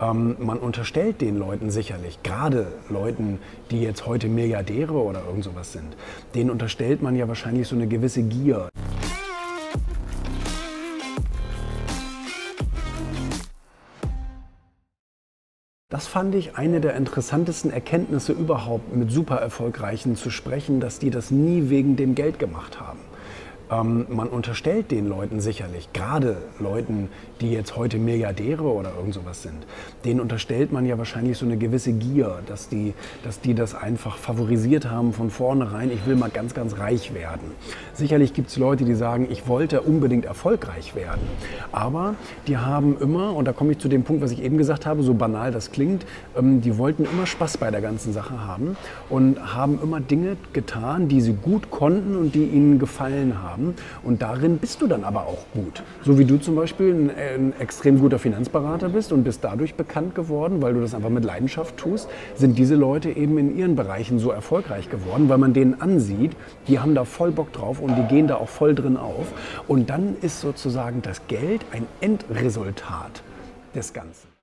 Ähm, man unterstellt den Leuten sicherlich, gerade Leuten, die jetzt heute Milliardäre oder irgend sowas sind, denen unterstellt man ja wahrscheinlich so eine gewisse Gier. Das fand ich eine der interessantesten Erkenntnisse überhaupt, mit super erfolgreichen zu sprechen, dass die das nie wegen dem Geld gemacht haben. Ähm, man unterstellt den Leuten sicherlich, gerade Leuten, die jetzt heute Milliardäre oder irgend sowas sind, denen unterstellt man ja wahrscheinlich so eine gewisse Gier, dass die, dass die das einfach favorisiert haben von vornherein, ich will mal ganz, ganz reich werden. Sicherlich gibt es Leute, die sagen, ich wollte unbedingt erfolgreich werden. Aber die haben immer, und da komme ich zu dem Punkt, was ich eben gesagt habe, so banal das klingt, ähm, die wollten immer Spaß bei der ganzen Sache haben und haben immer Dinge getan, die sie gut konnten und die ihnen gefallen haben haben. Und darin bist du dann aber auch gut. So wie du zum Beispiel ein, ein extrem guter Finanzberater bist und bist dadurch bekannt geworden, weil du das einfach mit Leidenschaft tust, sind diese Leute eben in ihren Bereichen so erfolgreich geworden, weil man denen ansieht, die haben da voll Bock drauf und die gehen da auch voll drin auf. Und dann ist sozusagen das Geld ein Endresultat des Ganzen.